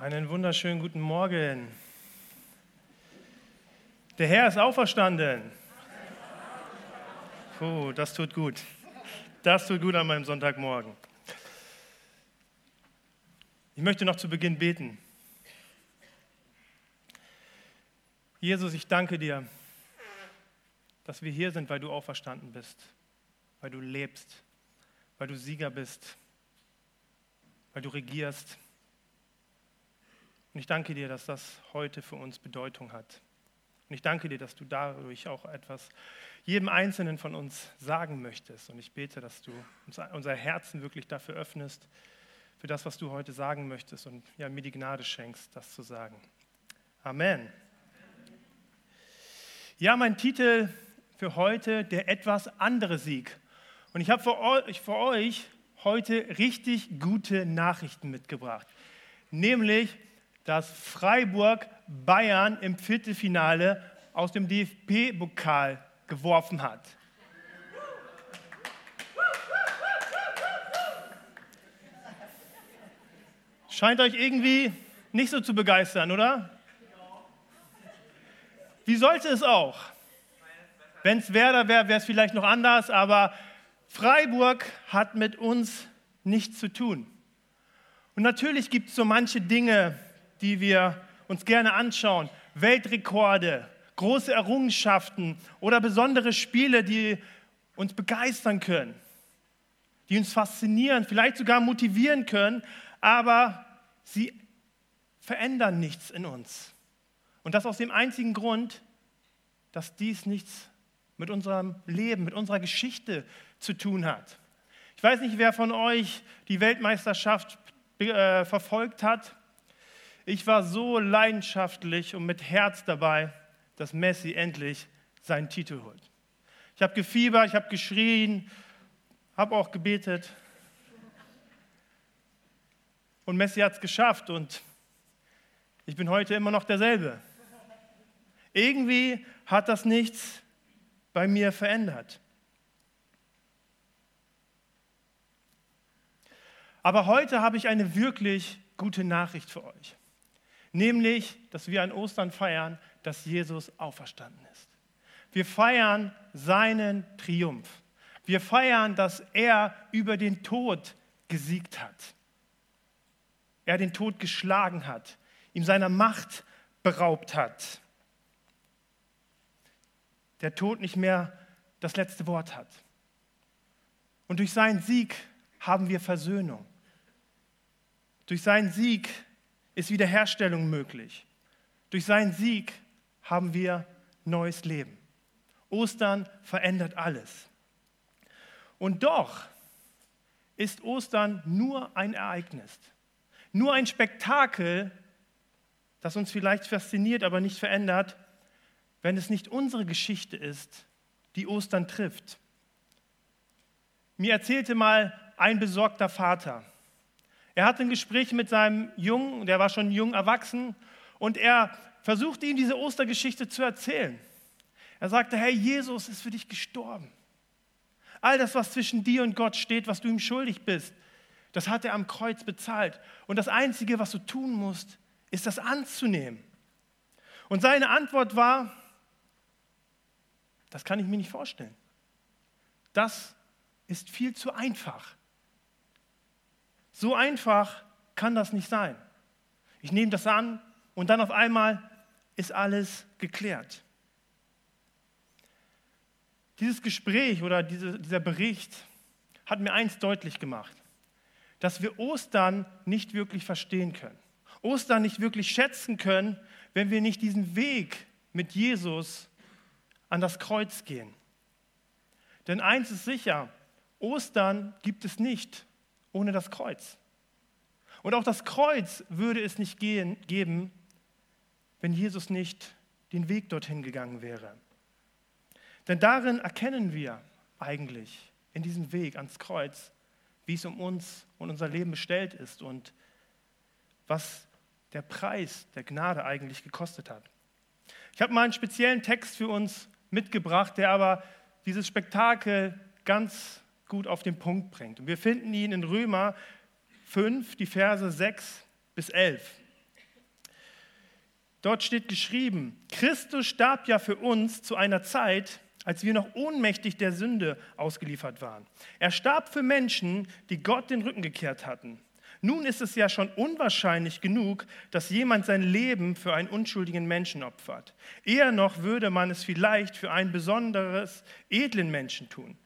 Einen wunderschönen guten Morgen. Der Herr ist auferstanden. Oh, das tut gut. Das tut gut an meinem Sonntagmorgen. Ich möchte noch zu Beginn beten. Jesus, ich danke dir, dass wir hier sind, weil du auferstanden bist, weil du lebst, weil du Sieger bist, weil du regierst. Und ich danke dir, dass das heute für uns Bedeutung hat. Und ich danke dir, dass du dadurch auch etwas jedem Einzelnen von uns sagen möchtest. Und ich bete, dass du unser Herzen wirklich dafür öffnest, für das, was du heute sagen möchtest und ja, mir die Gnade schenkst, das zu sagen. Amen. Ja, mein Titel für heute, der etwas andere Sieg. Und ich habe für für euch heute richtig gute Nachrichten mitgebracht. Nämlich, dass Freiburg Bayern im Viertelfinale aus dem DFB-Pokal geworfen hat. Scheint euch irgendwie nicht so zu begeistern, oder? Wie sollte es auch? Wenn es Werder wäre, wäre es vielleicht noch anders, aber Freiburg hat mit uns nichts zu tun. Und natürlich gibt es so manche Dinge, die wir uns gerne anschauen. Weltrekorde, große Errungenschaften oder besondere Spiele, die uns begeistern können, die uns faszinieren, vielleicht sogar motivieren können, aber sie verändern nichts in uns. Und das aus dem einzigen Grund, dass dies nichts mit unserem Leben, mit unserer Geschichte zu tun hat. Ich weiß nicht, wer von euch die Weltmeisterschaft äh, verfolgt hat. Ich war so leidenschaftlich und mit Herz dabei, dass Messi endlich seinen Titel holt. Ich habe gefiebert, ich habe geschrien, habe auch gebetet. Und Messi hat es geschafft und ich bin heute immer noch derselbe. Irgendwie hat das nichts bei mir verändert. Aber heute habe ich eine wirklich gute Nachricht für euch. Nämlich, dass wir an Ostern feiern, dass Jesus auferstanden ist. Wir feiern seinen Triumph. Wir feiern, dass er über den Tod gesiegt hat. Er den Tod geschlagen hat, ihm seiner Macht beraubt hat. Der Tod nicht mehr das letzte Wort hat. Und durch seinen Sieg haben wir Versöhnung. Durch seinen Sieg ist Wiederherstellung möglich. Durch seinen Sieg haben wir neues Leben. Ostern verändert alles. Und doch ist Ostern nur ein Ereignis, nur ein Spektakel, das uns vielleicht fasziniert, aber nicht verändert, wenn es nicht unsere Geschichte ist, die Ostern trifft. Mir erzählte mal ein besorgter Vater, er hatte ein Gespräch mit seinem Jungen, der war schon jung erwachsen, und er versuchte ihm diese Ostergeschichte zu erzählen. Er sagte, hey, Jesus ist für dich gestorben. All das, was zwischen dir und Gott steht, was du ihm schuldig bist, das hat er am Kreuz bezahlt. Und das Einzige, was du tun musst, ist das anzunehmen. Und seine Antwort war, das kann ich mir nicht vorstellen. Das ist viel zu einfach. So einfach kann das nicht sein. Ich nehme das an und dann auf einmal ist alles geklärt. Dieses Gespräch oder diese, dieser Bericht hat mir eins deutlich gemacht, dass wir Ostern nicht wirklich verstehen können. Ostern nicht wirklich schätzen können, wenn wir nicht diesen Weg mit Jesus an das Kreuz gehen. Denn eins ist sicher, Ostern gibt es nicht ohne das Kreuz. Und auch das Kreuz würde es nicht gehen, geben, wenn Jesus nicht den Weg dorthin gegangen wäre. Denn darin erkennen wir eigentlich in diesem Weg ans Kreuz, wie es um uns und unser Leben bestellt ist und was der Preis der Gnade eigentlich gekostet hat. Ich habe mal einen speziellen Text für uns mitgebracht, der aber dieses Spektakel ganz gut auf den Punkt bringt. Und wir finden ihn in Römer 5, die Verse 6 bis 11. Dort steht geschrieben, Christus starb ja für uns zu einer Zeit, als wir noch ohnmächtig der Sünde ausgeliefert waren. Er starb für Menschen, die Gott den Rücken gekehrt hatten. Nun ist es ja schon unwahrscheinlich genug, dass jemand sein Leben für einen unschuldigen Menschen opfert. Eher noch würde man es vielleicht für einen besonderes, edlen Menschen tun.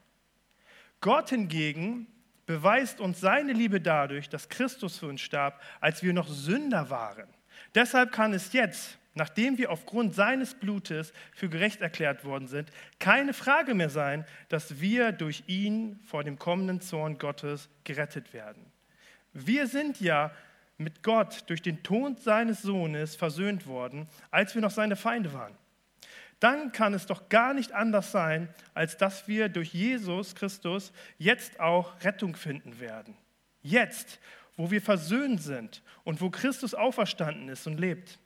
Gott hingegen beweist uns seine Liebe dadurch, dass Christus für uns starb, als wir noch Sünder waren. Deshalb kann es jetzt, nachdem wir aufgrund seines Blutes für gerecht erklärt worden sind, keine Frage mehr sein, dass wir durch ihn vor dem kommenden Zorn Gottes gerettet werden. Wir sind ja mit Gott durch den Tod seines Sohnes versöhnt worden, als wir noch seine Feinde waren. Dann kann es doch gar nicht anders sein, als dass wir durch Jesus Christus jetzt auch Rettung finden werden. Jetzt, wo wir versöhnt sind und wo Christus auferstanden ist und lebt.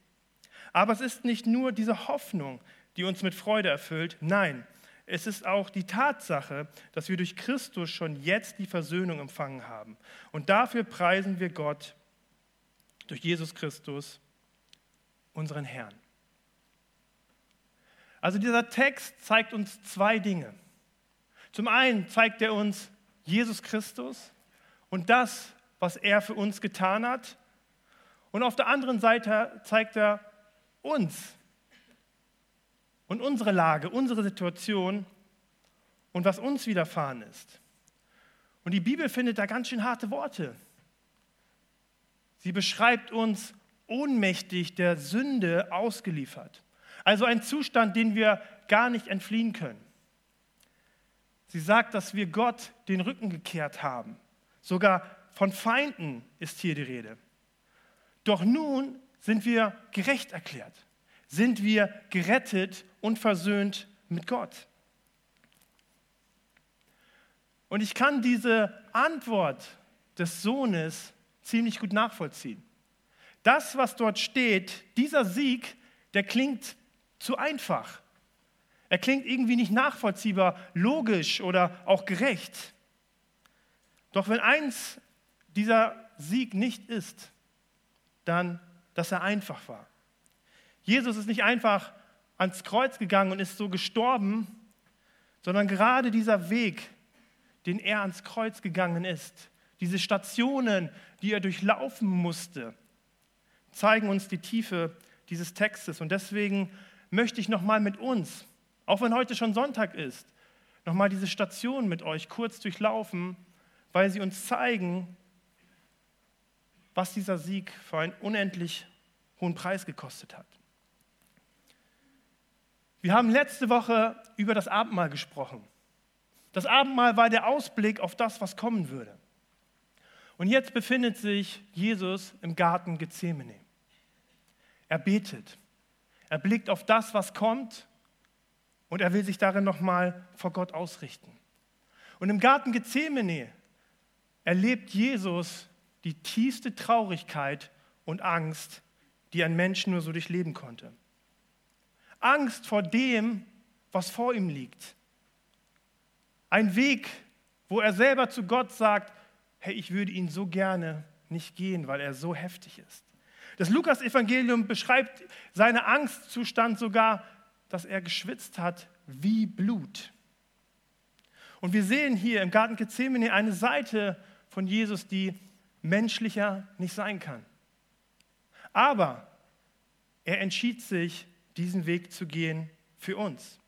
Aber es ist nicht nur diese Hoffnung, die uns mit Freude erfüllt, nein, es ist auch die Tatsache, dass wir durch Christus schon jetzt die Versöhnung empfangen haben. Und dafür preisen wir Gott durch Jesus Christus, unseren Herrn. Also dieser Text zeigt uns zwei Dinge. Zum einen zeigt er uns Jesus Christus und das, was er für uns getan hat. Und auf der anderen Seite zeigt er uns und unsere Lage, unsere Situation und was uns widerfahren ist. Und die Bibel findet da ganz schön harte Worte. Sie beschreibt uns ohnmächtig der Sünde ausgeliefert. Also ein Zustand, den wir gar nicht entfliehen können. Sie sagt, dass wir Gott den Rücken gekehrt haben. Sogar von Feinden ist hier die Rede. Doch nun sind wir gerecht erklärt, sind wir gerettet und versöhnt mit Gott. Und ich kann diese Antwort des Sohnes ziemlich gut nachvollziehen. Das, was dort steht, dieser Sieg, der klingt zu einfach. Er klingt irgendwie nicht nachvollziehbar, logisch oder auch gerecht. Doch wenn eins dieser Sieg nicht ist, dann, dass er einfach war. Jesus ist nicht einfach ans Kreuz gegangen und ist so gestorben, sondern gerade dieser Weg, den er ans Kreuz gegangen ist, diese Stationen, die er durchlaufen musste, zeigen uns die Tiefe dieses Textes. Und deswegen möchte ich nochmal mit uns, auch wenn heute schon Sonntag ist, nochmal diese Stationen mit euch kurz durchlaufen, weil sie uns zeigen, was dieser Sieg für einen unendlich hohen Preis gekostet hat. Wir haben letzte Woche über das Abendmahl gesprochen. Das Abendmahl war der Ausblick auf das, was kommen würde. Und jetzt befindet sich Jesus im Garten Gethsemane. Er betet. Er blickt auf das, was kommt und er will sich darin nochmal vor Gott ausrichten. Und im Garten Gethsemane erlebt Jesus die tiefste Traurigkeit und Angst, die ein Mensch nur so durchleben konnte. Angst vor dem, was vor ihm liegt. Ein Weg, wo er selber zu Gott sagt, hey, ich würde ihn so gerne nicht gehen, weil er so heftig ist. Das Lukas-Evangelium beschreibt seinen Angstzustand sogar, dass er geschwitzt hat wie Blut. Und wir sehen hier im Garten Gethsemane eine Seite von Jesus, die menschlicher nicht sein kann. Aber er entschied sich, diesen Weg zu gehen für uns.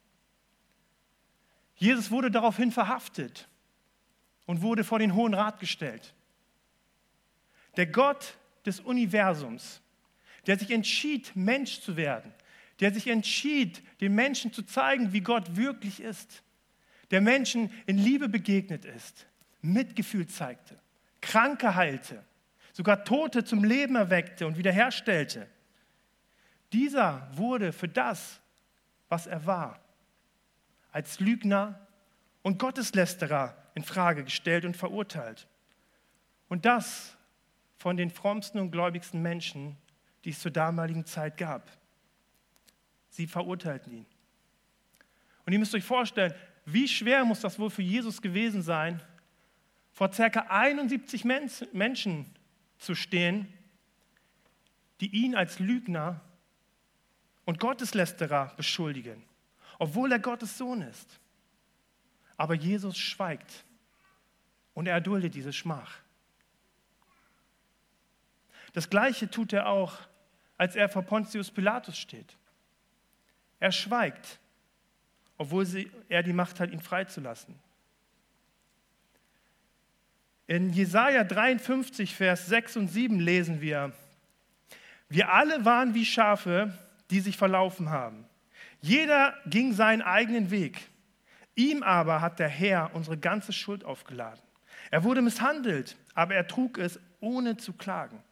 Jesus wurde daraufhin verhaftet und wurde vor den Hohen Rat gestellt. Der Gott des Universums, der sich entschied, Mensch zu werden, der sich entschied, den Menschen zu zeigen, wie Gott wirklich ist, der Menschen in Liebe begegnet ist, Mitgefühl zeigte, Kranke heilte, sogar Tote zum Leben erweckte und wiederherstellte. Dieser wurde für das, was er war, als Lügner und Gotteslästerer in Frage gestellt und verurteilt. Und das von den frommsten und gläubigsten Menschen, die es zur damaligen Zeit gab. Sie verurteilten ihn. Und ihr müsst euch vorstellen, wie schwer muss das wohl für Jesus gewesen sein, vor ca. 71 Menschen zu stehen, die ihn als Lügner und Gotteslästerer beschuldigen, obwohl er Gottes Sohn ist. Aber Jesus schweigt und er erduldet diese Schmach. Das Gleiche tut er auch, als er vor Pontius Pilatus steht. Er schweigt, obwohl sie, er die Macht hat, ihn freizulassen. In Jesaja 53, Vers 6 und 7 lesen wir: Wir alle waren wie Schafe, die sich verlaufen haben. Jeder ging seinen eigenen Weg. Ihm aber hat der Herr unsere ganze Schuld aufgeladen. Er wurde misshandelt, aber er trug es ohne zu klagen.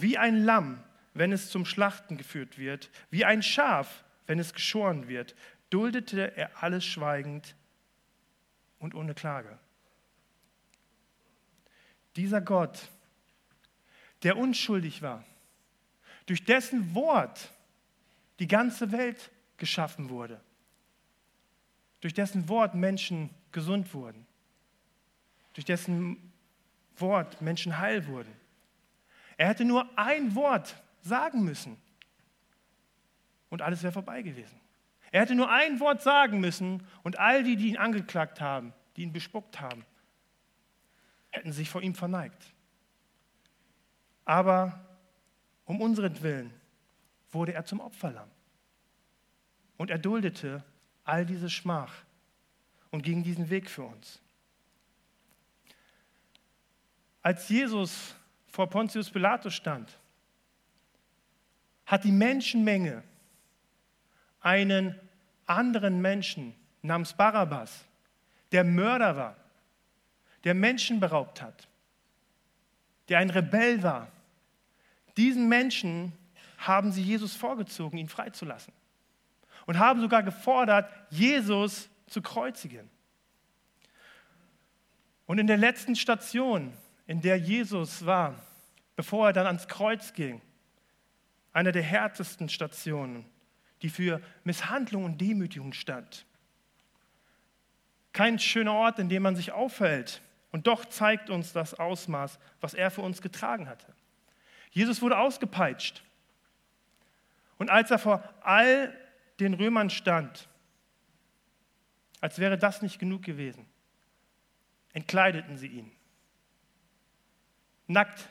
Wie ein Lamm, wenn es zum Schlachten geführt wird, wie ein Schaf, wenn es geschoren wird, duldete er alles schweigend und ohne Klage. Dieser Gott, der unschuldig war, durch dessen Wort die ganze Welt geschaffen wurde, durch dessen Wort Menschen gesund wurden, durch dessen Wort Menschen heil wurden. Er hätte nur ein Wort sagen müssen und alles wäre vorbei gewesen. Er hätte nur ein Wort sagen müssen und all die, die ihn angeklagt haben, die ihn bespuckt haben, hätten sich vor ihm verneigt. Aber um unseren Willen wurde er zum Opferlamm. Und er duldete all diese Schmach und ging diesen Weg für uns. Als Jesus vor Pontius Pilatus stand, hat die Menschenmenge einen anderen Menschen namens Barabbas, der Mörder war, der Menschen beraubt hat, der ein Rebell war. Diesen Menschen haben sie Jesus vorgezogen, ihn freizulassen. Und haben sogar gefordert, Jesus zu kreuzigen. Und in der letzten Station, in der Jesus war, bevor er dann ans Kreuz ging, einer der härtesten Stationen, die für Misshandlung und Demütigung stand. Kein schöner Ort, in dem man sich aufhält. Und doch zeigt uns das Ausmaß, was er für uns getragen hatte. Jesus wurde ausgepeitscht. Und als er vor all den Römern stand, als wäre das nicht genug gewesen, entkleideten sie ihn. Nackt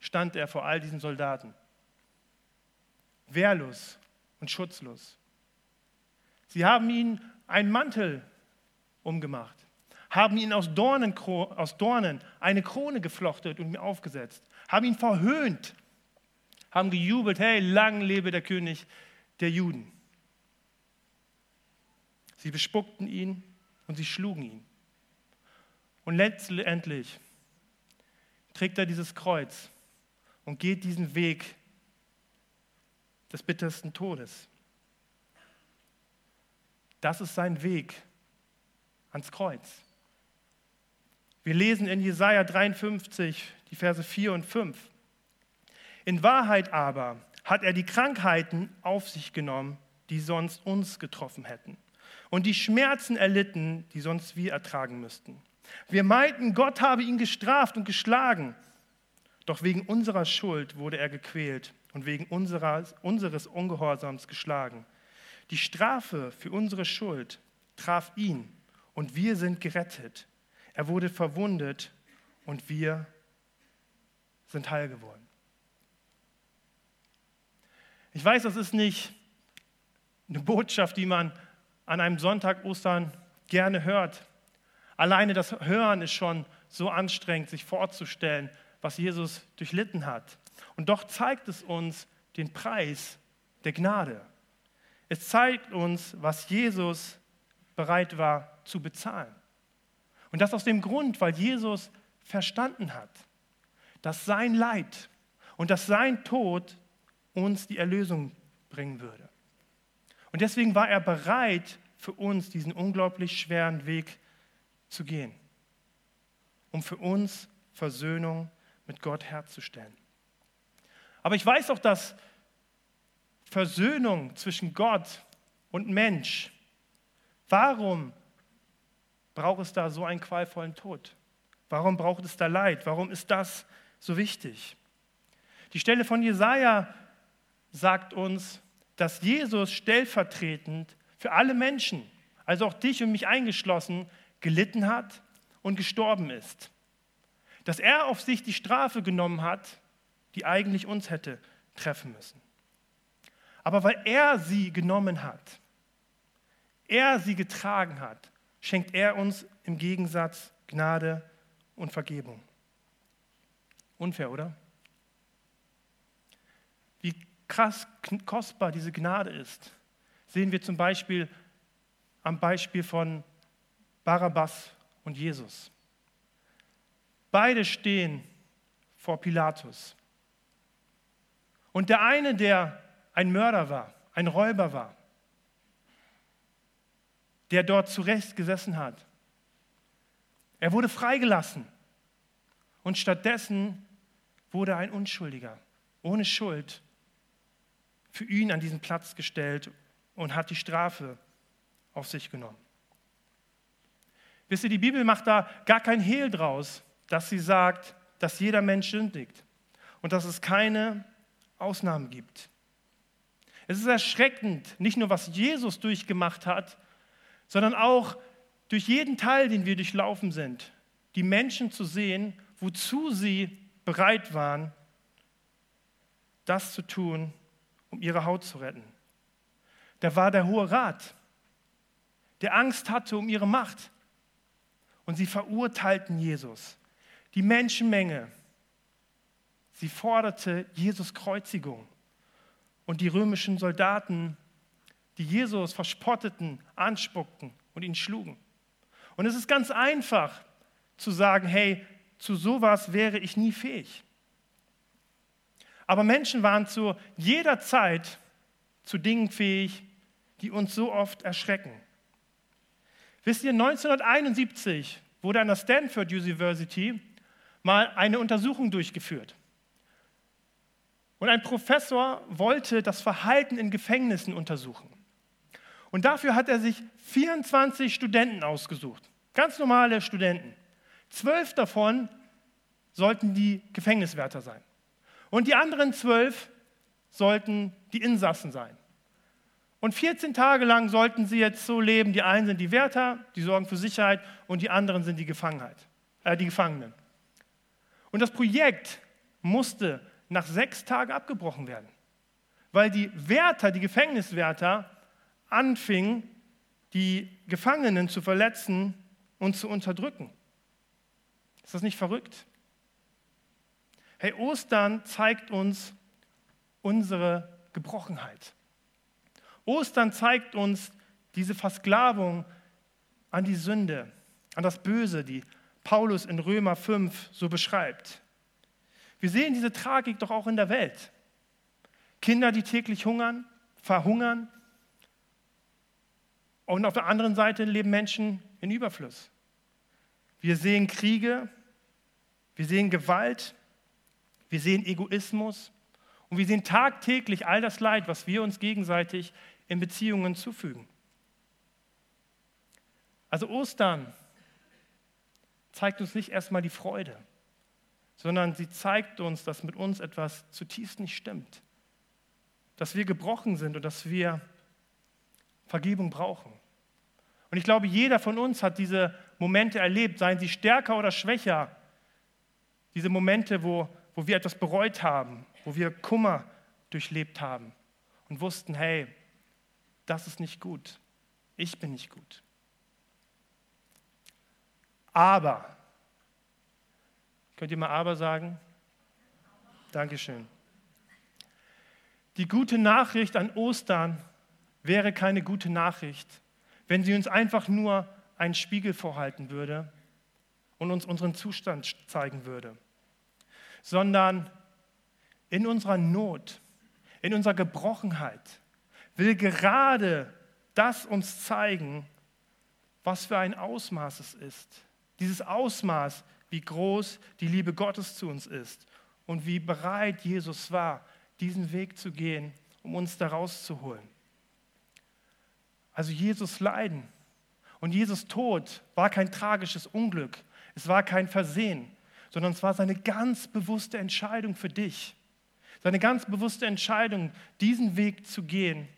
stand er vor all diesen Soldaten wehrlos und schutzlos. Sie haben ihn einen Mantel umgemacht, haben ihn aus Dornen, aus Dornen eine Krone geflochtet und aufgesetzt, haben ihn verhöhnt, haben gejubelt, hey, lang lebe der König der Juden. Sie bespuckten ihn und sie schlugen ihn. Und letztendlich trägt er dieses Kreuz und geht diesen Weg des bittersten Todes. Das ist sein Weg ans Kreuz. Wir lesen in Jesaja 53 die Verse 4 und 5. In Wahrheit aber hat er die Krankheiten auf sich genommen, die sonst uns getroffen hätten, und die Schmerzen erlitten, die sonst wir ertragen müssten. Wir meinten, Gott habe ihn gestraft und geschlagen, doch wegen unserer Schuld wurde er gequält und wegen unserer, unseres Ungehorsams geschlagen. Die Strafe für unsere Schuld traf ihn und wir sind gerettet. Er wurde verwundet und wir sind heil geworden. Ich weiß, das ist nicht eine Botschaft, die man an einem Sonntag Ostern gerne hört. Alleine das Hören ist schon so anstrengend, sich vorzustellen, was Jesus durchlitten hat. Und doch zeigt es uns den Preis der Gnade. Es zeigt uns, was Jesus bereit war zu bezahlen. Und das aus dem Grund, weil Jesus verstanden hat, dass sein Leid und dass sein Tod uns die Erlösung bringen würde. Und deswegen war er bereit, für uns diesen unglaublich schweren Weg zu gehen, um für uns Versöhnung mit Gott herzustellen. Aber ich weiß auch, dass Versöhnung zwischen Gott und Mensch, warum braucht es da so einen qualvollen Tod? Warum braucht es da Leid? Warum ist das so wichtig? Die Stelle von Jesaja sagt uns, dass Jesus stellvertretend für alle Menschen, also auch dich und mich eingeschlossen, gelitten hat und gestorben ist. Dass er auf sich die Strafe genommen hat, die eigentlich uns hätte treffen müssen. Aber weil er sie genommen hat, er sie getragen hat, schenkt er uns im Gegensatz Gnade und Vergebung. Unfair, oder? Wie krass kostbar diese Gnade ist, sehen wir zum Beispiel am Beispiel von Barabbas und Jesus. Beide stehen vor Pilatus. Und der eine, der ein Mörder war, ein Räuber war, der dort zurecht gesessen hat, er wurde freigelassen. Und stattdessen wurde ein Unschuldiger, ohne Schuld, für ihn an diesen Platz gestellt und hat die Strafe auf sich genommen. Wisst ihr, die Bibel macht da gar kein Hehl draus, dass sie sagt, dass jeder Mensch sündigt und dass es keine Ausnahmen gibt. Es ist erschreckend, nicht nur was Jesus durchgemacht hat, sondern auch durch jeden Teil, den wir durchlaufen sind, die Menschen zu sehen, wozu sie bereit waren, das zu tun, um ihre Haut zu retten. Da war der Hohe Rat, der Angst hatte um ihre Macht. Und sie verurteilten Jesus. Die Menschenmenge, sie forderte Jesus Kreuzigung. Und die römischen Soldaten, die Jesus verspotteten, anspuckten und ihn schlugen. Und es ist ganz einfach zu sagen, hey, zu sowas wäre ich nie fähig. Aber Menschen waren zu jeder Zeit zu Dingen fähig, die uns so oft erschrecken. Wisst ihr, 1971 wurde an der Stanford University mal eine Untersuchung durchgeführt. Und ein Professor wollte das Verhalten in Gefängnissen untersuchen. Und dafür hat er sich 24 Studenten ausgesucht, ganz normale Studenten. Zwölf davon sollten die Gefängniswärter sein. Und die anderen zwölf sollten die Insassen sein. Und 14 Tage lang sollten sie jetzt so leben, die einen sind die Wärter, die sorgen für Sicherheit und die anderen sind die, Gefangenheit, äh, die Gefangenen. Und das Projekt musste nach sechs Tagen abgebrochen werden, weil die Wärter, die Gefängniswärter, anfingen, die Gefangenen zu verletzen und zu unterdrücken. Ist das nicht verrückt? Hey, Ostern zeigt uns unsere Gebrochenheit. Ostern zeigt uns diese Versklavung an die Sünde, an das Böse, die Paulus in Römer 5 so beschreibt. Wir sehen diese Tragik doch auch in der Welt. Kinder, die täglich hungern, verhungern. Und auf der anderen Seite leben Menschen in Überfluss. Wir sehen Kriege, wir sehen Gewalt, wir sehen Egoismus und wir sehen tagtäglich all das Leid, was wir uns gegenseitig in Beziehungen zufügen. Also Ostern zeigt uns nicht erstmal die Freude, sondern sie zeigt uns, dass mit uns etwas zutiefst nicht stimmt, dass wir gebrochen sind und dass wir Vergebung brauchen. Und ich glaube, jeder von uns hat diese Momente erlebt, seien sie stärker oder schwächer, diese Momente, wo, wo wir etwas bereut haben, wo wir Kummer durchlebt haben und wussten, hey, das ist nicht gut. Ich bin nicht gut. Aber, könnt ihr mal aber sagen? Dankeschön. Die gute Nachricht an Ostern wäre keine gute Nachricht, wenn sie uns einfach nur einen Spiegel vorhalten würde und uns unseren Zustand zeigen würde, sondern in unserer Not, in unserer Gebrochenheit, will gerade das uns zeigen, was für ein Ausmaß es ist. Dieses Ausmaß, wie groß die Liebe Gottes zu uns ist und wie bereit Jesus war, diesen Weg zu gehen, um uns da rauszuholen. Also Jesus Leiden und Jesus Tod war kein tragisches Unglück, es war kein Versehen, sondern es war seine ganz bewusste Entscheidung für dich. Seine ganz bewusste Entscheidung, diesen Weg zu gehen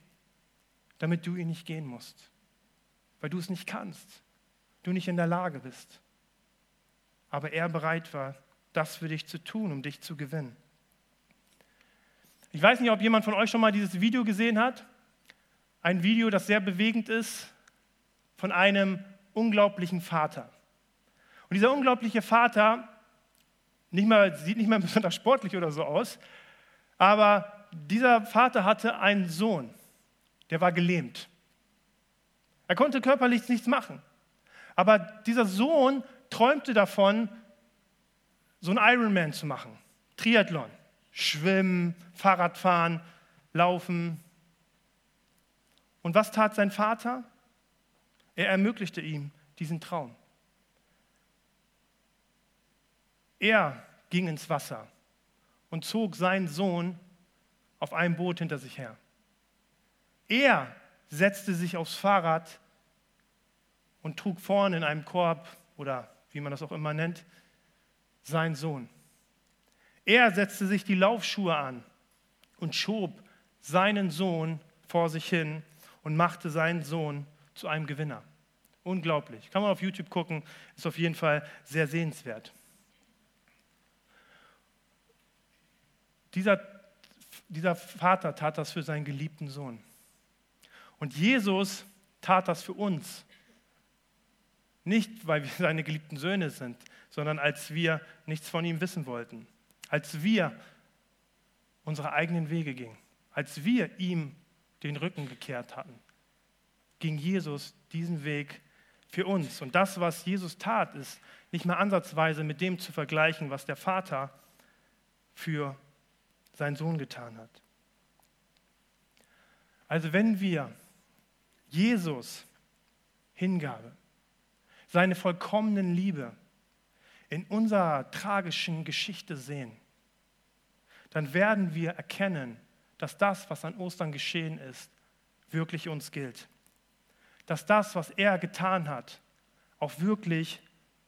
damit du ihn nicht gehen musst, weil du es nicht kannst, du nicht in der Lage bist. Aber er bereit war, das für dich zu tun, um dich zu gewinnen. Ich weiß nicht, ob jemand von euch schon mal dieses Video gesehen hat. Ein Video, das sehr bewegend ist, von einem unglaublichen Vater. Und dieser unglaubliche Vater nicht mal, sieht nicht mal besonders sportlich oder so aus, aber dieser Vater hatte einen Sohn, der war gelähmt. Er konnte körperlich nichts machen. Aber dieser Sohn träumte davon, so einen Ironman zu machen. Triathlon, Schwimmen, Fahrradfahren, Laufen. Und was tat sein Vater? Er ermöglichte ihm diesen Traum. Er ging ins Wasser und zog seinen Sohn auf einem Boot hinter sich her. Er setzte sich aufs Fahrrad und trug vorne in einem Korb oder wie man das auch immer nennt, seinen Sohn. Er setzte sich die Laufschuhe an und schob seinen Sohn vor sich hin und machte seinen Sohn zu einem Gewinner. Unglaublich. Kann man auf YouTube gucken, ist auf jeden Fall sehr sehenswert. Dieser, dieser Vater tat das für seinen geliebten Sohn. Und Jesus tat das für uns. Nicht, weil wir seine geliebten Söhne sind, sondern als wir nichts von ihm wissen wollten. Als wir unsere eigenen Wege gingen. Als wir ihm den Rücken gekehrt hatten, ging Jesus diesen Weg für uns. Und das, was Jesus tat, ist nicht mehr ansatzweise mit dem zu vergleichen, was der Vater für seinen Sohn getan hat. Also wenn wir Jesus Hingabe, seine vollkommenen Liebe in unserer tragischen Geschichte sehen, dann werden wir erkennen, dass das, was an Ostern geschehen ist, wirklich uns gilt dass das, was er getan hat, auch wirklich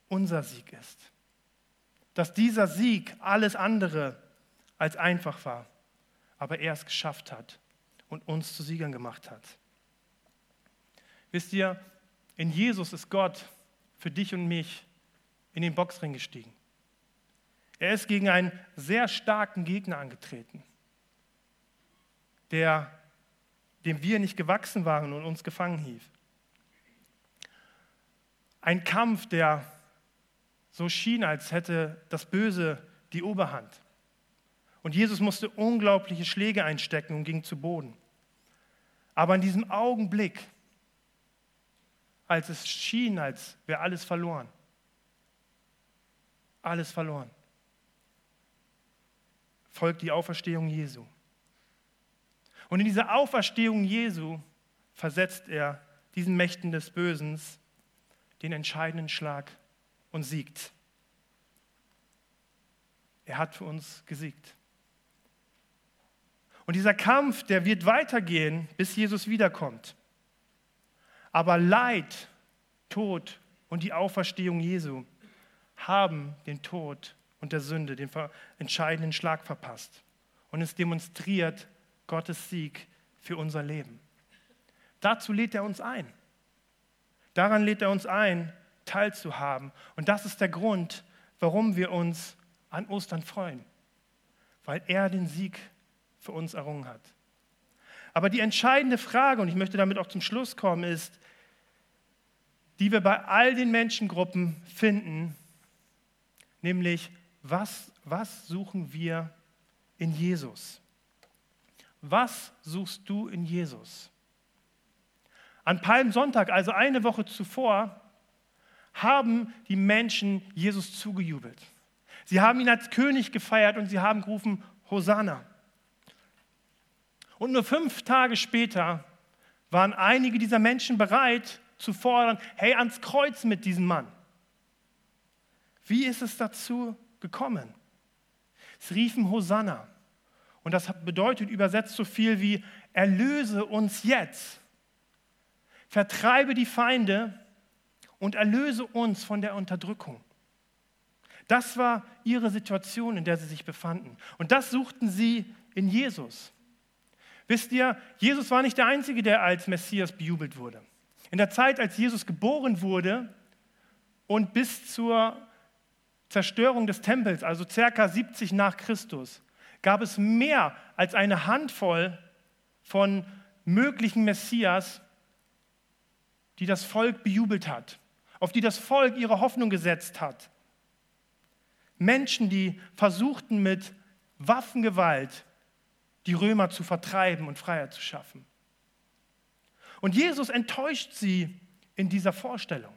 unser Sieg ist. Dass dieser Sieg alles andere als einfach war, aber er es geschafft hat und uns zu Siegern gemacht hat. Wisst ihr, in Jesus ist Gott für dich und mich in den Boxring gestiegen. Er ist gegen einen sehr starken Gegner angetreten, der, dem wir nicht gewachsen waren und uns gefangen hielt. Ein Kampf, der so schien, als hätte das Böse die Oberhand. Und Jesus musste unglaubliche Schläge einstecken und ging zu Boden. Aber in diesem Augenblick, als es schien, als wäre alles verloren, alles verloren, folgt die Auferstehung Jesu. Und in dieser Auferstehung Jesu versetzt er diesen Mächten des Bösen den entscheidenden Schlag und siegt. Er hat für uns gesiegt. Und dieser Kampf, der wird weitergehen, bis Jesus wiederkommt. Aber Leid, Tod und die Auferstehung Jesu haben den Tod und der Sünde den entscheidenden Schlag verpasst. Und es demonstriert Gottes Sieg für unser Leben. Dazu lädt er uns ein. Daran lädt er uns ein, teilzuhaben. Und das ist der Grund, warum wir uns an Ostern freuen, weil er den Sieg für uns errungen hat. Aber die entscheidende Frage, und ich möchte damit auch zum Schluss kommen, ist, die wir bei all den Menschengruppen finden, nämlich was, was suchen wir in Jesus? Was suchst du in Jesus? An Palmsonntag, also eine Woche zuvor, haben die Menschen Jesus zugejubelt. Sie haben ihn als König gefeiert und sie haben gerufen, Hosanna. Und nur fünf Tage später waren einige dieser Menschen bereit zu fordern, hey, ans Kreuz mit diesem Mann. Wie ist es dazu gekommen? Sie riefen Hosanna. Und das bedeutet übersetzt so viel wie, erlöse uns jetzt vertreibe die Feinde und erlöse uns von der Unterdrückung. Das war ihre Situation, in der sie sich befanden. Und das suchten sie in Jesus. Wisst ihr, Jesus war nicht der Einzige, der als Messias bejubelt wurde. In der Zeit, als Jesus geboren wurde und bis zur Zerstörung des Tempels, also circa 70 nach Christus, gab es mehr als eine Handvoll von möglichen Messias, die das Volk bejubelt hat, auf die das Volk ihre Hoffnung gesetzt hat. Menschen, die versuchten mit Waffengewalt die Römer zu vertreiben und Freiheit zu schaffen. Und Jesus enttäuscht sie in dieser Vorstellung.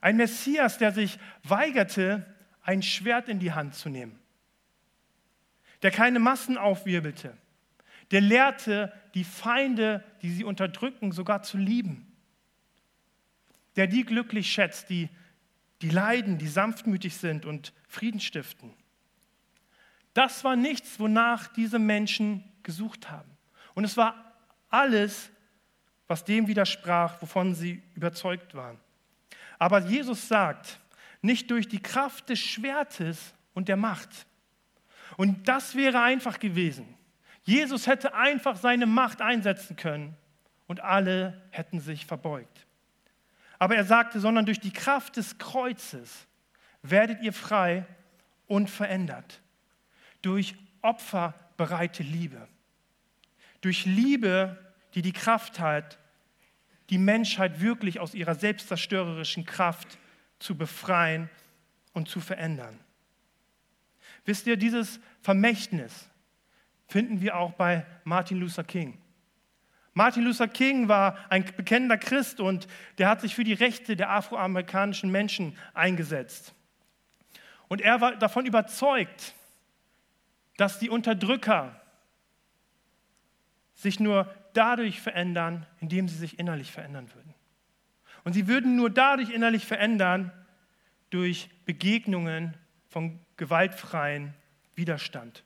Ein Messias, der sich weigerte, ein Schwert in die Hand zu nehmen, der keine Massen aufwirbelte, der lehrte, die Feinde, die sie unterdrücken, sogar zu lieben, der die glücklich schätzt, die, die leiden, die sanftmütig sind und Frieden stiften. Das war nichts, wonach diese Menschen gesucht haben. Und es war alles, was dem widersprach, wovon sie überzeugt waren. Aber Jesus sagt, nicht durch die Kraft des Schwertes und der Macht. Und das wäre einfach gewesen. Jesus hätte einfach seine Macht einsetzen können und alle hätten sich verbeugt. Aber er sagte, sondern durch die Kraft des Kreuzes werdet ihr frei und verändert. Durch opferbereite Liebe. Durch Liebe, die die Kraft hat, die Menschheit wirklich aus ihrer selbstzerstörerischen Kraft zu befreien und zu verändern. Wisst ihr, dieses Vermächtnis finden wir auch bei Martin Luther King. Martin Luther King war ein bekennender Christ und der hat sich für die Rechte der afroamerikanischen Menschen eingesetzt. Und er war davon überzeugt, dass die Unterdrücker sich nur dadurch verändern, indem sie sich innerlich verändern würden. Und sie würden nur dadurch innerlich verändern, durch Begegnungen von gewaltfreien Widerstand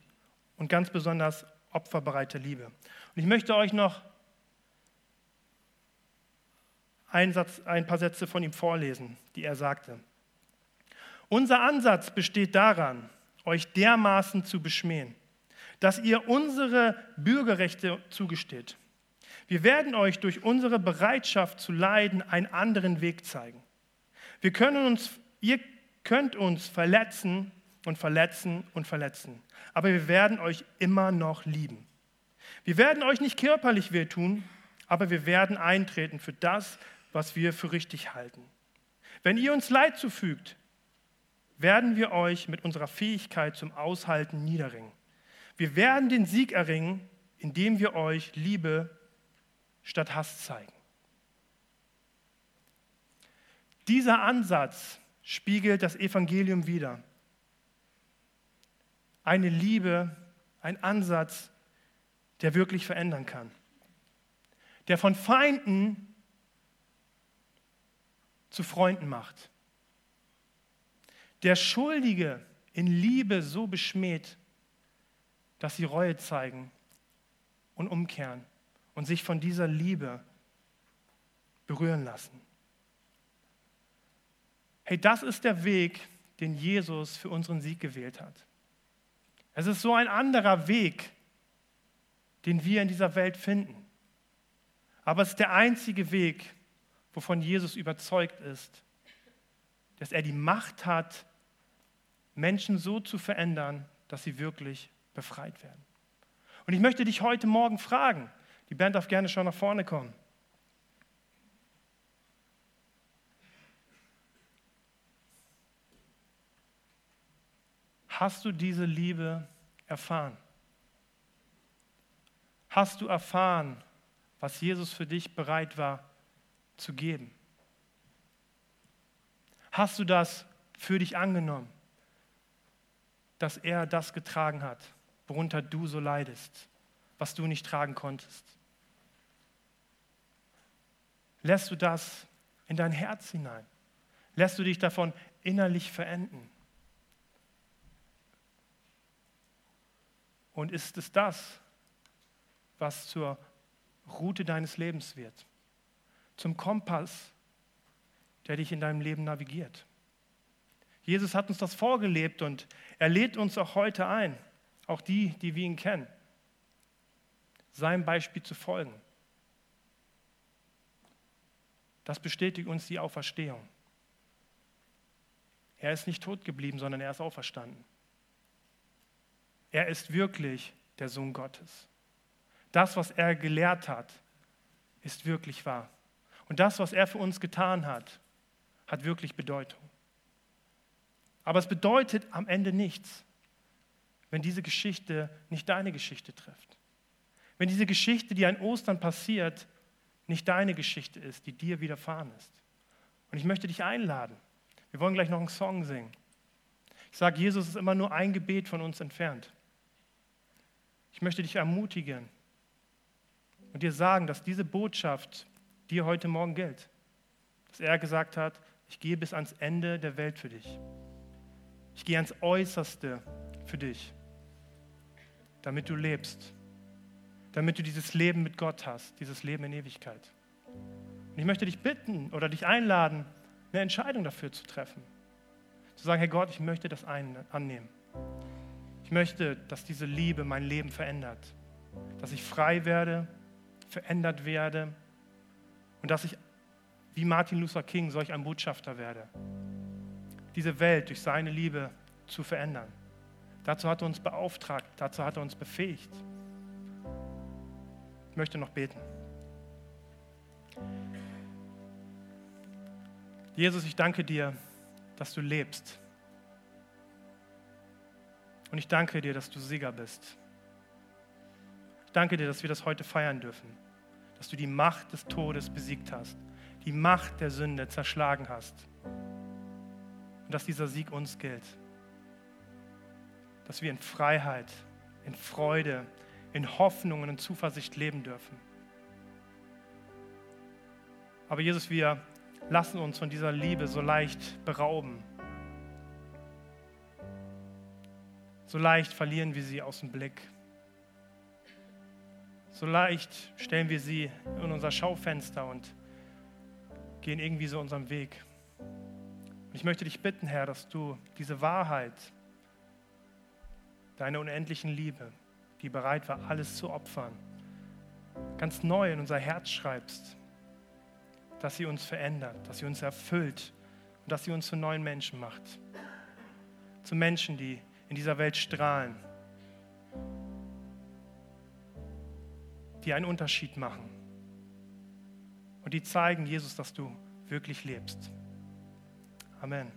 und ganz besonders opferbereiter Liebe. Und ich möchte euch noch ein, Satz, ein paar Sätze von ihm vorlesen, die er sagte. Unser Ansatz besteht daran, euch dermaßen zu beschmähen, dass ihr unsere Bürgerrechte zugesteht. Wir werden euch durch unsere Bereitschaft zu leiden einen anderen Weg zeigen. Wir können uns, ihr könnt uns verletzen und verletzen und verletzen, aber wir werden euch immer noch lieben. Wir werden euch nicht körperlich wehtun, aber wir werden eintreten für das, was wir für richtig halten. Wenn ihr uns Leid zufügt, werden wir euch mit unserer Fähigkeit zum Aushalten niederringen. Wir werden den Sieg erringen, indem wir euch Liebe statt Hass zeigen. Dieser Ansatz spiegelt das Evangelium wider. Eine Liebe, ein Ansatz, der wirklich verändern kann. Der von Feinden zu Freunden macht. Der Schuldige in Liebe so beschmäht, dass sie Reue zeigen und umkehren und sich von dieser Liebe berühren lassen. Hey, das ist der Weg, den Jesus für unseren Sieg gewählt hat. Es ist so ein anderer Weg, den wir in dieser Welt finden. Aber es ist der einzige Weg, wovon Jesus überzeugt ist, dass er die Macht hat, Menschen so zu verändern, dass sie wirklich befreit werden. Und ich möchte dich heute Morgen fragen, die Band darf gerne schon nach vorne kommen. Hast du diese Liebe erfahren? Hast du erfahren, was Jesus für dich bereit war zu geben? Hast du das für dich angenommen, dass er das getragen hat, worunter du so leidest, was du nicht tragen konntest? Lässt du das in dein Herz hinein? Lässt du dich davon innerlich verenden? Und ist es das, was zur Route deines Lebens wird? Zum Kompass, der dich in deinem Leben navigiert? Jesus hat uns das vorgelebt und er lädt uns auch heute ein, auch die, die wir ihn kennen. seinem Beispiel zu folgen. Das bestätigt uns die Auferstehung. Er ist nicht tot geblieben, sondern er ist auferstanden. Er ist wirklich der Sohn Gottes. Das, was er gelehrt hat, ist wirklich wahr. Und das, was er für uns getan hat, hat wirklich Bedeutung. Aber es bedeutet am Ende nichts, wenn diese Geschichte nicht deine Geschichte trifft. Wenn diese Geschichte, die an Ostern passiert, nicht deine Geschichte ist, die dir widerfahren ist. Und ich möchte dich einladen. Wir wollen gleich noch einen Song singen. Ich sage, Jesus ist immer nur ein Gebet von uns entfernt. Ich möchte dich ermutigen und dir sagen, dass diese Botschaft dir heute Morgen gilt. Dass er gesagt hat, ich gehe bis ans Ende der Welt für dich. Ich gehe ans Äußerste für dich, damit du lebst damit du dieses Leben mit Gott hast, dieses Leben in Ewigkeit. Und ich möchte dich bitten oder dich einladen, eine Entscheidung dafür zu treffen. Zu sagen, Herr Gott, ich möchte das annehmen. Ich möchte, dass diese Liebe mein Leben verändert. Dass ich frei werde, verändert werde und dass ich, wie Martin Luther King, solch ein Botschafter werde. Diese Welt durch seine Liebe zu verändern. Dazu hat er uns beauftragt, dazu hat er uns befähigt. Ich möchte noch beten. Jesus, ich danke dir, dass du lebst. Und ich danke dir, dass du Sieger bist. Ich danke dir, dass wir das heute feiern dürfen. Dass du die Macht des Todes besiegt hast, die Macht der Sünde zerschlagen hast. Und dass dieser Sieg uns gilt. Dass wir in Freiheit, in Freude, in Hoffnung und in Zuversicht leben dürfen. Aber Jesus, wir lassen uns von dieser Liebe so leicht berauben. So leicht verlieren wir sie aus dem Blick. So leicht stellen wir sie in unser Schaufenster und gehen irgendwie so unseren Weg. Und ich möchte dich bitten, Herr, dass du diese Wahrheit, deine unendlichen Liebe, die bereit war, alles zu opfern, ganz neu in unser Herz schreibst, dass sie uns verändert, dass sie uns erfüllt und dass sie uns zu neuen Menschen macht. Zu Menschen, die in dieser Welt strahlen, die einen Unterschied machen und die zeigen, Jesus, dass du wirklich lebst. Amen.